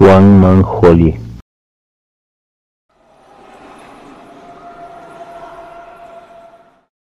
One 力